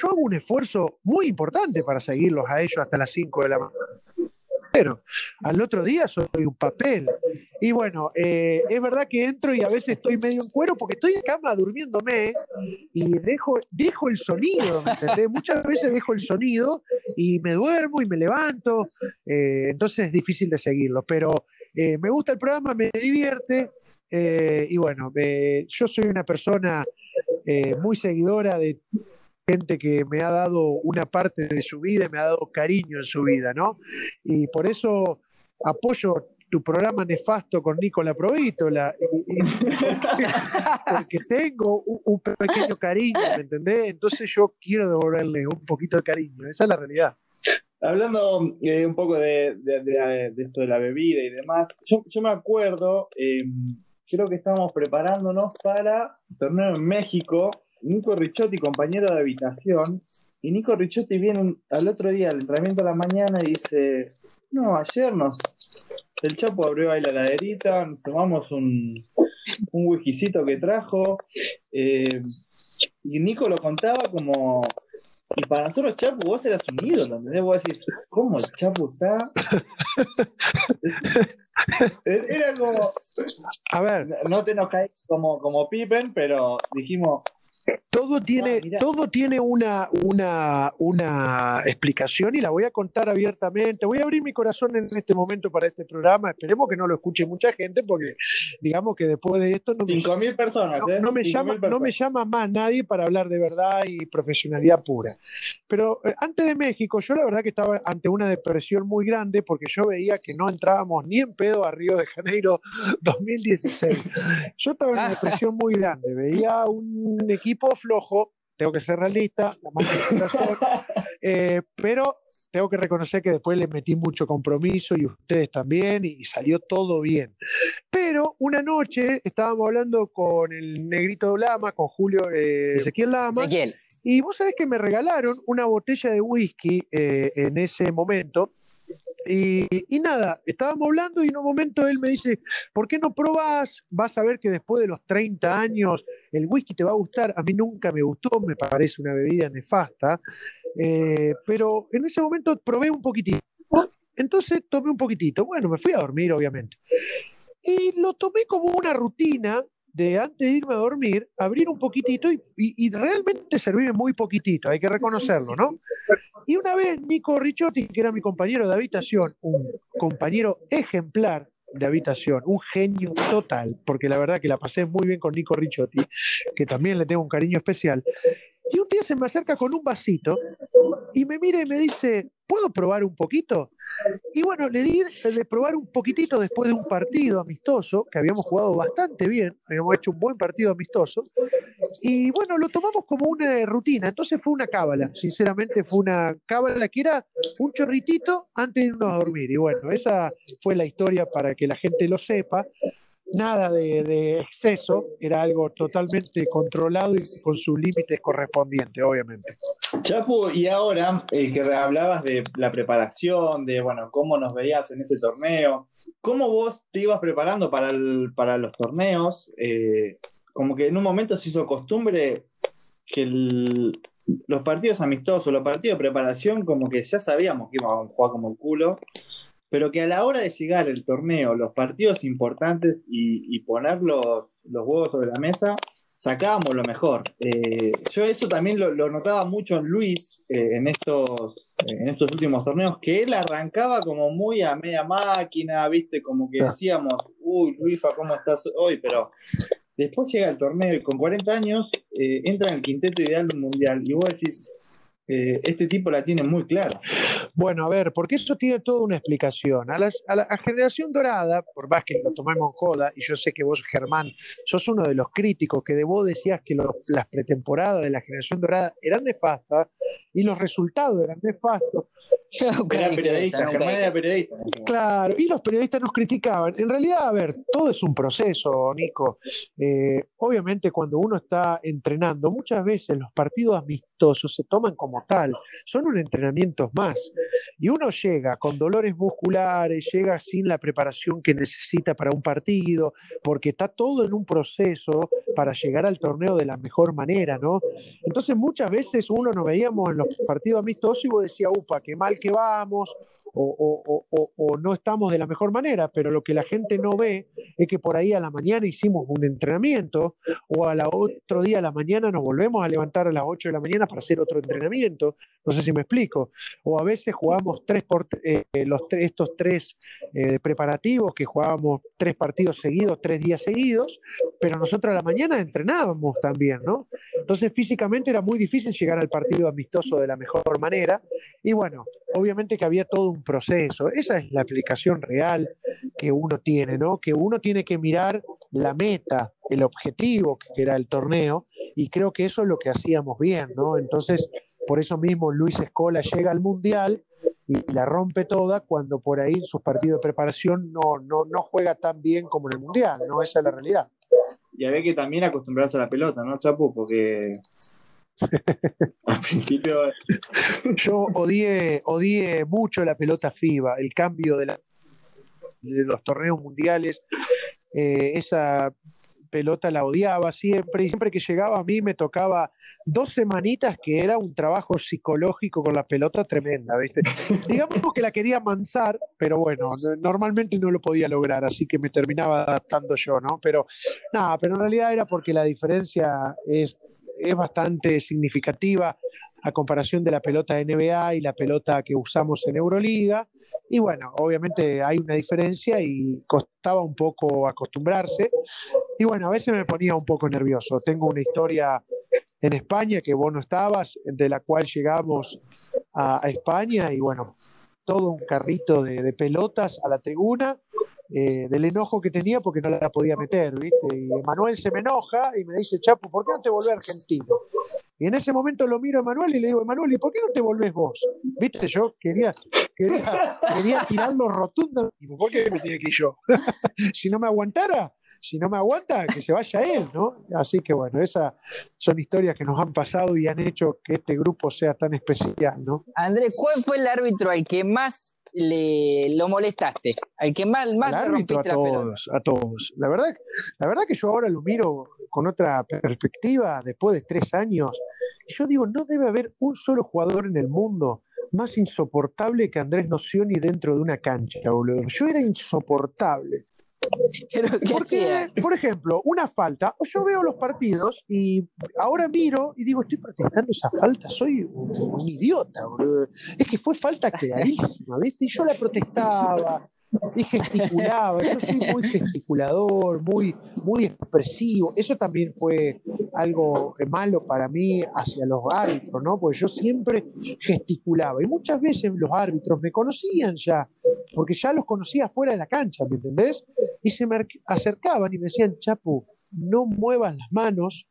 Yo hago un esfuerzo muy importante para seguirlos a ellos hasta las 5 de la mañana. Pero al otro día soy un papel. Y bueno, eh, es verdad que entro y a veces estoy medio en cuero porque estoy en cama durmiéndome y dejo, dejo el sonido. Muchas veces dejo el sonido y me duermo y me levanto. eh, entonces es difícil de seguirlo. Pero eh, me gusta el programa, me divierte. Eh, y bueno, eh, yo soy una persona eh, muy seguidora de gente que me ha dado una parte de su vida y me ha dado cariño en su vida, ¿no? Y por eso apoyo tu programa nefasto con Nicola Provítola, porque tengo un, un pequeño cariño, ¿me entendés? Entonces yo quiero devolverle un poquito de cariño, esa es la realidad. Hablando eh, un poco de, de- de- de esto de la bebida y demás, yo, yo me acuerdo, eh, creo que estábamos preparándonos para el torneo en México. Nico Ricciotti, compañero de habitación, y Nico Ricciotti viene un- al otro día al entrenamiento a la mañana y dice: No, ayer nos. El Chapo abrió ahí la laderita, tomamos un, un whiskycito que trajo. eh, y Nico lo contaba como. Y para nosotros, Chapu, vos eras un ídolo, ¿entendés? Vos decís, ¿cómo el Chapu está? Era como, A ver, no te nos caes como, como Pippen, pero dijimos, todo tiene, Ah, todo tiene una, una, una explicación y la voy a contar abiertamente. Voy a abrir mi corazón en este momento para este programa. Esperemos que no lo escuche mucha gente porque digamos que después de esto no me, 5.000 personas, no, ¿eh? no me 5.000 llama, no me llama más nadie para hablar de verdad y profesionalidad pura. Pero eh, antes de México, yo la verdad que estaba ante una depresión muy grande porque yo veía que no entrábamos ni en pedo a Río de Janeiro 2016. Yo estaba en una depresión muy grande, veía un equipo flojo, tengo que ser realista, la eh, pero tengo que reconocer que después le metí mucho compromiso y ustedes también y salió todo bien. Pero una noche estábamos hablando con el negrito Lama, con Julio eh, Ezequiel Lama, Ezequiel, y vos sabés que me regalaron una botella de whisky eh, en ese momento. Y, nada, estábamos hablando y en un momento él me dice, ¿por qué no probás? Vas a ver que después de los 30 años el whisky te va a gustar. A mí nunca me gustó, me parece una bebida nefasta. Eh, pero en ese momento probé un poquitito. Entonces tomé un poquitito. Bueno, me fui a dormir, obviamente. Y lo tomé como una rutina de antes de irme a dormir, abrir un poquitito y, realmente servirme muy poquitito, hay que reconocerlo, ¿no? Y una vez Nico Ricciotti, que era mi compañero de habitación, un compañero ejemplar de habitación, un genio total, porque la verdad que la pasé muy bien con Nico Ricciotti, que también le tengo un cariño especial, y un día se me acerca con un vasito y me mira y me dice, ¿puedo probar un poquito? Y bueno, le di de probar un poquitito después de un partido amistoso, que habíamos jugado bastante bien, habíamos hecho un buen partido amistoso, y bueno, lo tomamos como una rutina, entonces fue una cábala, sinceramente fue una cábala que era un chorritito antes de irnos a dormir, y bueno, esa fue la historia para que la gente lo sepa. Nada de, exceso, era algo totalmente controlado y con sus límites correspondientes, obviamente. Chapu, y ahora eh, que hablabas de la preparación, de bueno, cómo nos veías en ese torneo, ¿cómo vos te ibas preparando para, el- para los torneos? Eh, como que en un momento se hizo costumbre que el- los partidos amistosos, los partidos de preparación, como que ya sabíamos que íbamos a jugar como el culo, pero que a la hora de llegar el torneo, los partidos importantes y, y poner los, los huevos sobre la mesa, sacábamos lo mejor. Eh, yo eso también lo, lo notaba mucho en Luis eh, en, estos, en estos últimos torneos, que él arrancaba como muy a media máquina, viste, como que decíamos, uy, Luifa, ¿cómo estás hoy? Pero después llega el torneo y con 40 años eh, entra en el quinteto ideal mundial y vos decís, eh, este tipo la tiene muy clara. Bueno, a ver, porque eso tiene toda una explicación. A, las- a la a generación dorada, por más que lo tomemos en joda, y yo sé que vos, Germán, sos uno de los críticos que de vos decías que lo- las pretemporadas de la generación dorada eran nefastas y los resultados eran nefastos. Yo Era periodista, Germán era periodista. Claro, y los periodistas nos criticaban. En realidad, a ver, todo es un proceso, Nico. Eh, obviamente, cuando uno está entrenando, muchas veces los partidos amistosos se toman como son un entrenamiento más. Y uno llega con dolores musculares, llega sin la preparación que necesita para un partido, porque está todo en un proceso para llegar al torneo de la mejor manera, ¿no? Entonces, muchas veces uno nos veíamos en los partidos amistosos y vos decías, upa, qué mal que vamos, o, o- o- o- no estamos de la mejor manera, pero lo que la gente no ve es que por ahí a la mañana hicimos un entrenamiento o a la otro día a la mañana nos volvemos a levantar a las 8 de la mañana para hacer otro entrenamiento. No sé si me explico. O a veces jugamos tres por, eh, estos tres eh, preparativos que jugábamos tres partidos seguidos, tres días seguidos, pero nosotros a la mañana entrenábamos también, ¿no? Entonces físicamente era muy difícil llegar al partido amistoso de la mejor manera. Y bueno, obviamente que había todo un proceso. Esa es la aplicación real que uno tiene, ¿no? Que uno tiene que mirar la meta, el objetivo que era el torneo, y creo que eso es lo que hacíamos bien, ¿no? Entonces, por eso mismo Luis Escola llega al Mundial y la rompe toda cuando por ahí en sus partidos de preparación no, no, no juega tan bien como en el Mundial, ¿no? Esa es la realidad. Y había que también acostumbrarse a la pelota, ¿no, Chapu? Porque al principio Yo odié, odié mucho la pelota FIBA, el cambio de, la- de los torneos mundiales. Eh, esa pelota la odiaba siempre y siempre que llegaba a mí me tocaba dos semanitas que era un trabajo psicológico con la pelota tremenda, ¿viste? Digamos que la quería mansar, pero bueno, no- normalmente no lo podía lograr, así que me terminaba adaptando yo, ¿no? Pero nada, pero en realidad era porque la diferencia es, es bastante significativa a comparación de la pelota de NBA y la pelota que usamos en Euroliga. Y bueno, obviamente hay una diferencia y costaba un poco acostumbrarse. Y bueno, a veces me ponía un poco nervioso. Tengo una historia en España que vos no estabas, de la cual llegamos a, a España y bueno, todo un carrito de, de pelotas a la tribuna. eh, del enojo que tenía porque no la podía meter, ¿viste? Y Manuel se me enoja y me dice, Chapo, ¿por qué no te volvés argentino? Y en ese momento lo miro a Manuel y le digo, Manuel, ¿y por qué no te volvés vos? Viste, yo quería, quería, quería tirarlo rotundo. Digo, ¿por qué me tiene que ir yo? si no me aguantara, si no me aguanta, que se vaya él, ¿no? Así que bueno, esas son historias que nos han pasado y han hecho que este grupo sea tan especial, ¿no? Andrés, ¿cuál fue el árbitro al que más le lo molestaste? Al que más, más Al le árbitro a la todos, a todos. La verdad, la verdad que yo ahora lo miro con otra perspectiva después de tres años. Yo digo, no debe haber un solo jugador en el mundo más insoportable que Andrés Nocioni dentro de una cancha, boludo. Yo era insoportable. Pero, ¿qué Porque, por ejemplo, una falta, o yo veo los partidos y ahora miro y digo, estoy protestando esa falta, soy un, un idiota. Es que fue falta clarísima, ¿viste? Y yo la protestaba y gesticulaba, yo soy muy gesticulador, muy, muy expresivo. Eso también fue algo malo para mí hacia los árbitros, ¿no? Porque yo siempre gesticulaba y muchas veces los árbitros me conocían ya, porque ya los conocía fuera de la cancha, ¿me entendés? y se me acercaban y me decían, Chapu, no muevas las manos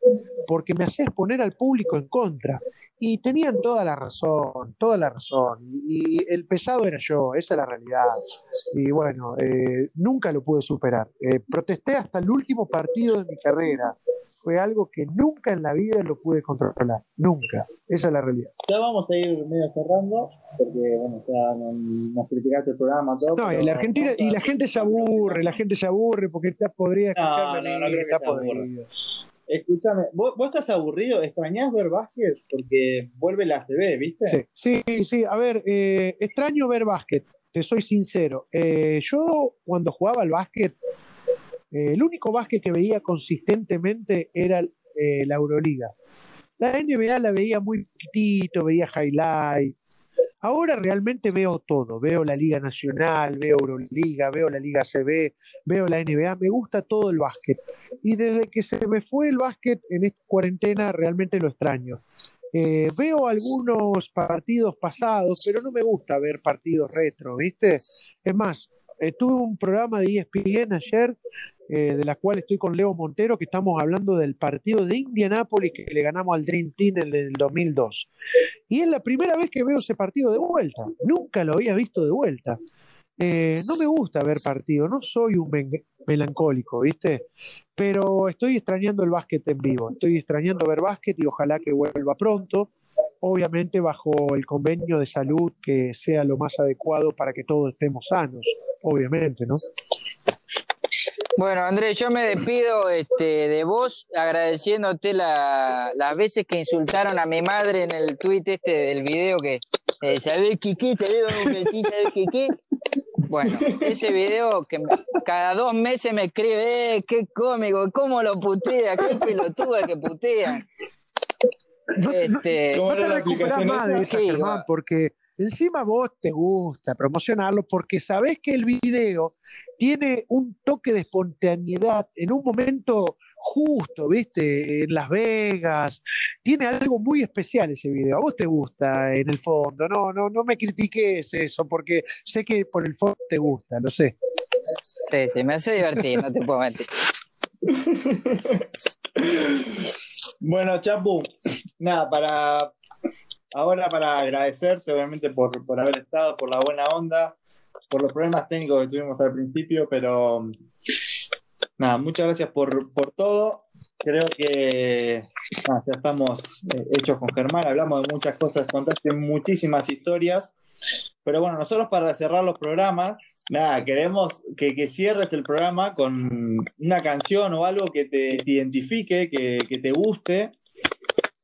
porque me haces poner al público en contra. Y tenían toda la razón, toda la razón. Y, el pesado era yo, esa es la realidad. Y bueno, eh, nunca lo pude superar. Eh, protesté hasta el último partido de mi carrera. Fue algo que nunca en la vida lo pude controlar. Nunca. Esa es la realidad. ya vamos a ir medio cerrando, porque bueno, ya nos, criticaste el programa todo. No, y la Argentina, y la gente se aburre, la gente se aburre porque está podrida No, escucharme a no, mí, no aburra. Escúchame, ¿vos, vos estás aburrido? ¿Extrañás ver básquet? Porque vuelve la ACB, ¿viste? Sí, sí, sí. A ver, eh, extraño ver básquet, te soy sincero. Eh, yo cuando jugaba al básquet, eh, el único básquet que veía consistentemente era eh, la Euroliga. La NBA la veía muy poquitito, veía highlight. Ahora realmente veo todo, veo la Liga Nacional, veo Euroliga, veo la Liga CB, veo la NBA, me gusta todo el básquet. Y desde que se me fue el básquet en esta cuarentena realmente lo extraño. Eh, veo algunos partidos pasados, pero no me gusta ver partidos retro, ¿viste? Es más, eh, tuve un programa de ESPN ayer, eh, de la cual estoy con Leo Montero, que estamos hablando del partido de Indianápolis que le ganamos al Dream Team en el 2002. Y es la primera vez que veo ese partido de vuelta. Nunca lo había visto de vuelta. Eh, no me gusta ver partidos, no soy un melancólico, ¿viste? Pero estoy extrañando el básquet en vivo, estoy extrañando ver básquet y ojalá que vuelva pronto obviamente bajo el convenio de salud que sea lo más adecuado para que todos estemos sanos, obviamente, ¿no? Bueno, Andrés, yo me despido este, de vos agradeciéndote la, las veces que insultaron a mi madre en el tweet este del video que eh, ¿sabés qué qué? ¿Sabés qué qué? Bueno, ese video que cada dos meses me escribe, eh, qué cómico, cómo lo putea, qué pelotuda que putea. No, Este, no, no te aplicación más de esa? Germán, porque encima vos te gusta promocionarlo porque sabés que el video tiene un toque de espontaneidad en un momento justo, ¿viste? En Las Vegas. Tiene algo muy especial ese video. A vos te gusta en el fondo. No, no, no me critiques eso porque sé que por el fondo te gusta, lo sé. Sí, sí, me hace divertir, no te puedo mentir. Bueno, Chapu, nada, para ahora para agradecerte, obviamente, por, por haber estado, por la buena onda, por los problemas técnicos que tuvimos al principio, pero nada, muchas gracias por, por todo. Creo que ya estamos eh, hechos con Germán, hablamos de muchas cosas, contaste muchísimas historias. Pero bueno, nosotros para cerrar los programas, nada, queremos que, que cierres el programa con una canción o algo que te, te identifique, que, que te guste,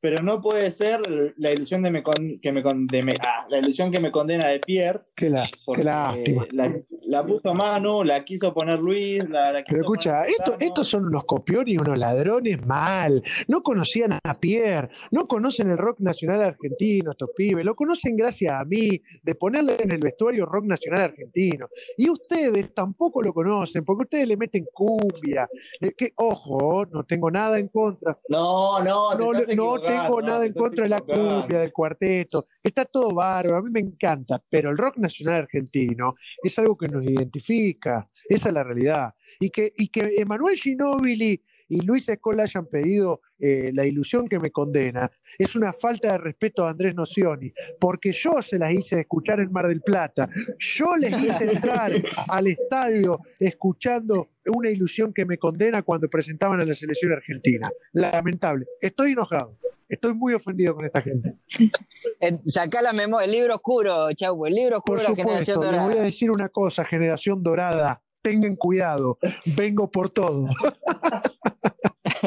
pero no puede ser la ilusión de me con- que me, con- de me- ah, la ilusión que me condena de Pierre, Qué, la, qué lástima. la, la puso Manu, la quiso poner Luis, la, la quiso Pero escucha, esto- estos son unos copiones y unos ladrones mal. No conocían a Pierre, no conocen el rock nacional argentino, estos pibes. Lo conocen gracias a mí, de ponerle en el vestuario rock nacional argentino. Y ustedes tampoco lo conocen, porque ustedes le meten cumbia. Eh, que, ojo, no tengo nada en contra. No, no, te No, le- no tengo nada en contra de la cumbia, del cuarteto. Está todo bárbaro, a mí me encanta, pero el rock nacional argentino es algo que nos identifica, esa es la realidad. Y que, y que Emanuel Ginóbili y Luis Escola hayan pedido eh, la ilusión que me condena, es una falta de respeto a Andrés Nocioni, porque yo se las hice escuchar en Mar del Plata, yo les hice entrar al estadio escuchando una ilusión que me condena cuando presentaban a la selección argentina. Lamentable, estoy enojado, estoy muy ofendido con esta gente. Eh, sacá la memoria, el libro oscuro, Chau, el libro oscuro Por de la generación supuesto, les voy a dorada. decir una cosa, generación dorada, tengan cuidado, vengo por todo.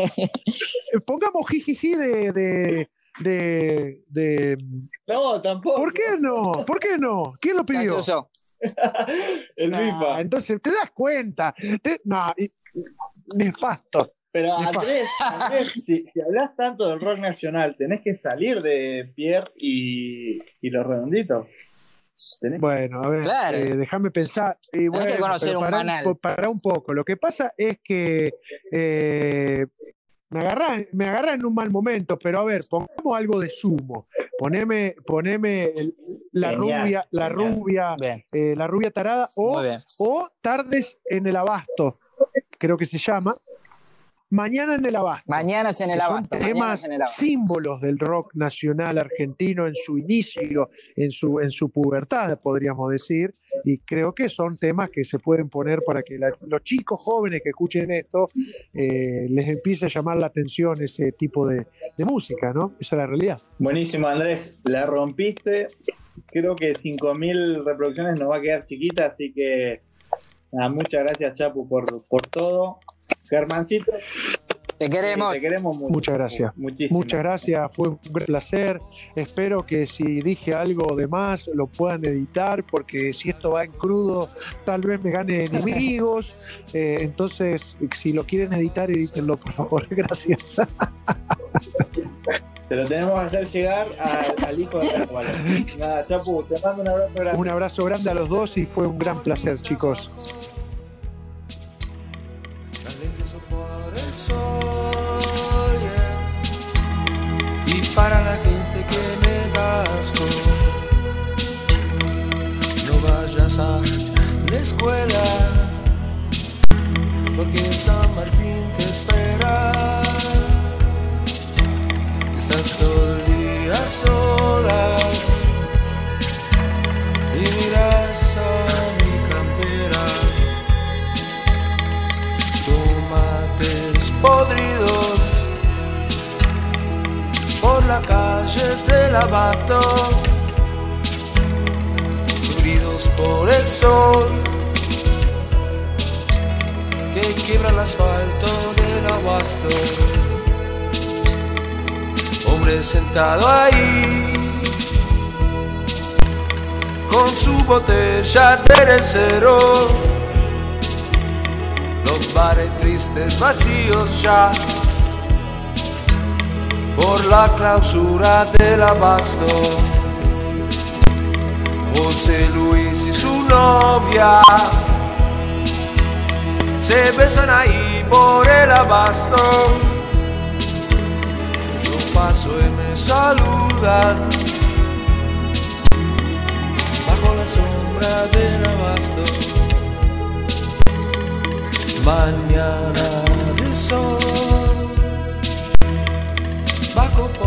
Pongamos jijiji de, de, de, de- No, tampoco. ¿Por qué no? ¿Por qué no? ¿Quién lo pidió? Gracioso. El Ah, FIFA. entonces, ¿te das cuenta? Te- no, y- nefasto. Pero Nefasto. Andrés, Andrés, si, si hablas tanto del rock nacional, tenés que salir de Pierre y, y los redonditos. Tenés- Bueno, a ver, Claro. eh, déjame pensar. Y que bueno, conocer pero un pará manal. po- pará un poco. Lo que pasa es que eh, me agarrá, me en un mal momento, pero a ver, pongamos algo de sumo. Poneme, poneme el- la Genial, rubia, la genial. rubia, eh, la rubia tarada o, o tardes en el abasto, creo que se llama. Mañana en el abasto. Mañana es en el son abasto. Mañana temas es en el abasto. símbolos del rock nacional argentino en su inicio, en su, en su pubertad, podríamos decir, y creo que son temas que se pueden poner para que la- los chicos jóvenes que escuchen esto eh, les empiece a llamar la atención ese tipo de, de música, ¿no? Esa es la realidad. Buenísimo, Andrés. La rompiste. Creo que 5.000 reproducciones nos va a quedar chiquita, así que nada, muchas gracias, Chapu, por, por todo. Germancito, Te queremos. Te queremos mucho. Muchas gracias. Muchas gracias, fue un gran placer. Espero que si dije algo de más lo puedan editar, porque si esto va en crudo, tal vez me gane enemigos. Eh, entonces, si lo quieren editar, edítenlo, por favor. Gracias. Te lo tenemos que hacer llegar al hijo de Pascual. Nada, Chapu, te mando un abrazo grande. Un abrazo grande a los dos y fue un gran placer, chicos. Porque San Martín te espera. Estás todo sola y a mi campera tomates podridos por las calles del floridos por el sol que quiebra el asfalto del abasto. Hombre sentado ahí con su botella de cero los bares tristes vacíos ya por la clausura del abasto. José Luis y su novia se besan ahí por el abasto. Yo paso y me saludan bajo la sombra del abasto mañana de sol, bajo por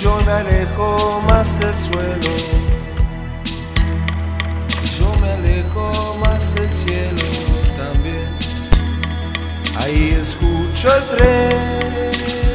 yo me alejo más del suelo yo me alejo más del cielo también. Ahí escucho el tren